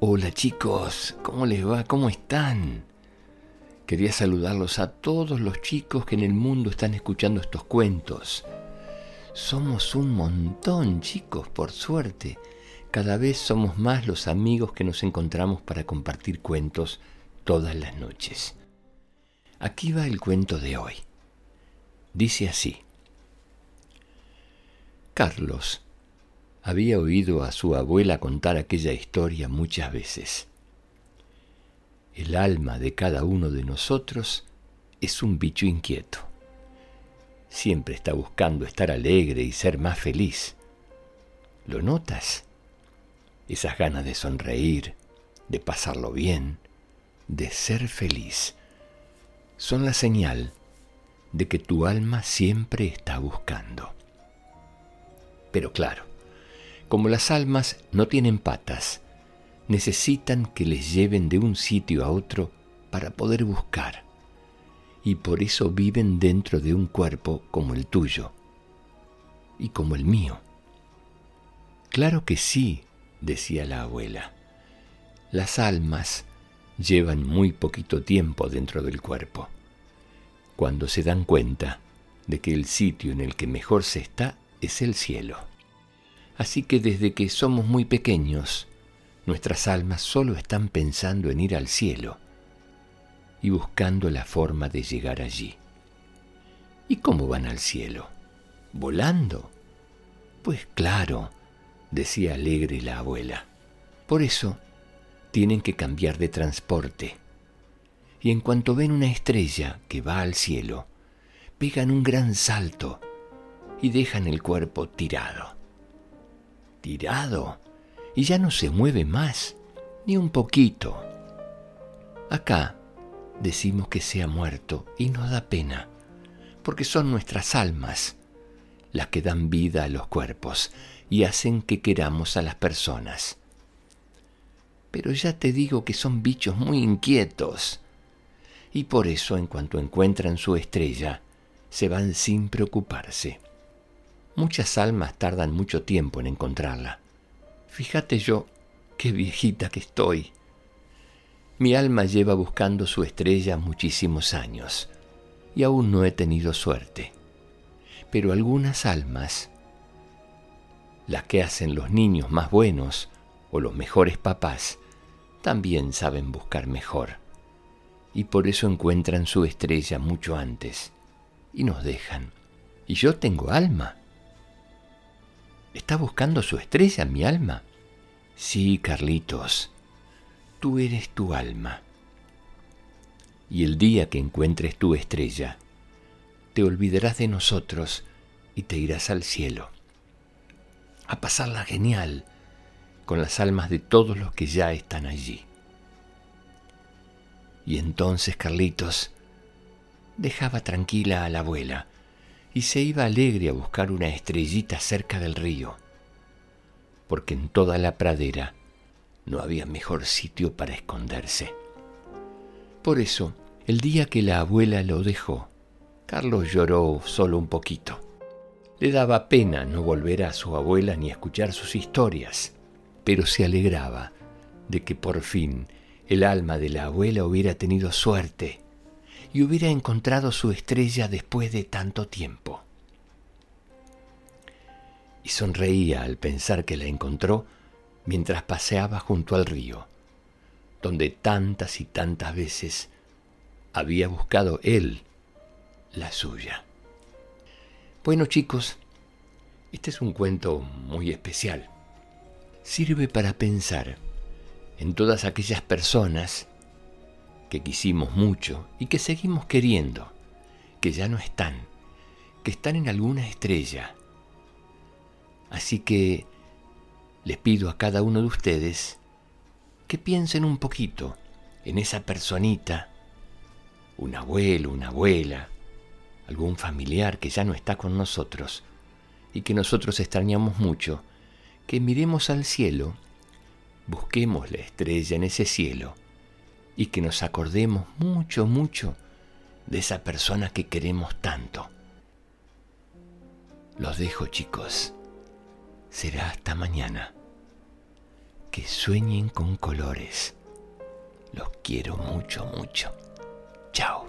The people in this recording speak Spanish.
Hola chicos, ¿cómo les va? ¿Cómo están? Quería saludarlos a todos los chicos que en el mundo están escuchando estos cuentos. Somos un montón, chicos, por suerte. Cada vez somos más los amigos que nos encontramos para compartir cuentos todas las noches. Aquí va el cuento de hoy. Dice así. Carlos había oído a su abuela contar aquella historia muchas veces. El alma de cada uno de nosotros es un bicho inquieto. Siempre está buscando estar alegre y ser más feliz. ¿Lo notas? Esas ganas de sonreír, de pasarlo bien, de ser feliz, son la señal de que tu alma siempre está buscando. Pero claro, como las almas no tienen patas, necesitan que les lleven de un sitio a otro para poder buscar. Y por eso viven dentro de un cuerpo como el tuyo y como el mío. Claro que sí, decía la abuela. Las almas llevan muy poquito tiempo dentro del cuerpo. Cuando se dan cuenta de que el sitio en el que mejor se está es el cielo. Así que desde que somos muy pequeños, nuestras almas solo están pensando en ir al cielo y buscando la forma de llegar allí. ¿Y cómo van al cielo? ¿Volando? Pues claro, decía alegre la abuela. Por eso tienen que cambiar de transporte. Y en cuanto ven una estrella que va al cielo, pegan un gran salto y dejan el cuerpo tirado tirado y ya no se mueve más, ni un poquito. Acá decimos que se ha muerto y nos da pena, porque son nuestras almas las que dan vida a los cuerpos y hacen que queramos a las personas. Pero ya te digo que son bichos muy inquietos, y por eso en cuanto encuentran su estrella, se van sin preocuparse. Muchas almas tardan mucho tiempo en encontrarla. Fíjate yo, qué viejita que estoy. Mi alma lleva buscando su estrella muchísimos años y aún no he tenido suerte. Pero algunas almas, las que hacen los niños más buenos o los mejores papás, también saben buscar mejor. Y por eso encuentran su estrella mucho antes y nos dejan. Y yo tengo alma. ¿Está buscando su estrella, mi alma? Sí, Carlitos, tú eres tu alma. Y el día que encuentres tu estrella, te olvidarás de nosotros y te irás al cielo. A pasarla genial con las almas de todos los que ya están allí. Y entonces Carlitos dejaba tranquila a la abuela, y se iba alegre a buscar una estrellita cerca del río, porque en toda la pradera no había mejor sitio para esconderse. Por eso, el día que la abuela lo dejó, Carlos lloró solo un poquito. Le daba pena no volver a su abuela ni escuchar sus historias, pero se alegraba de que por fin el alma de la abuela hubiera tenido suerte y hubiera encontrado su estrella después de tanto tiempo. Y sonreía al pensar que la encontró mientras paseaba junto al río, donde tantas y tantas veces había buscado él la suya. Bueno chicos, este es un cuento muy especial. Sirve para pensar en todas aquellas personas que quisimos mucho y que seguimos queriendo, que ya no están, que están en alguna estrella. Así que les pido a cada uno de ustedes que piensen un poquito en esa personita, un abuelo, una abuela, algún familiar que ya no está con nosotros y que nosotros extrañamos mucho, que miremos al cielo, busquemos la estrella en ese cielo, y que nos acordemos mucho, mucho de esa persona que queremos tanto. Los dejo chicos. Será hasta mañana. que sueñen con colores. Los quiero mucho, mucho. Chao.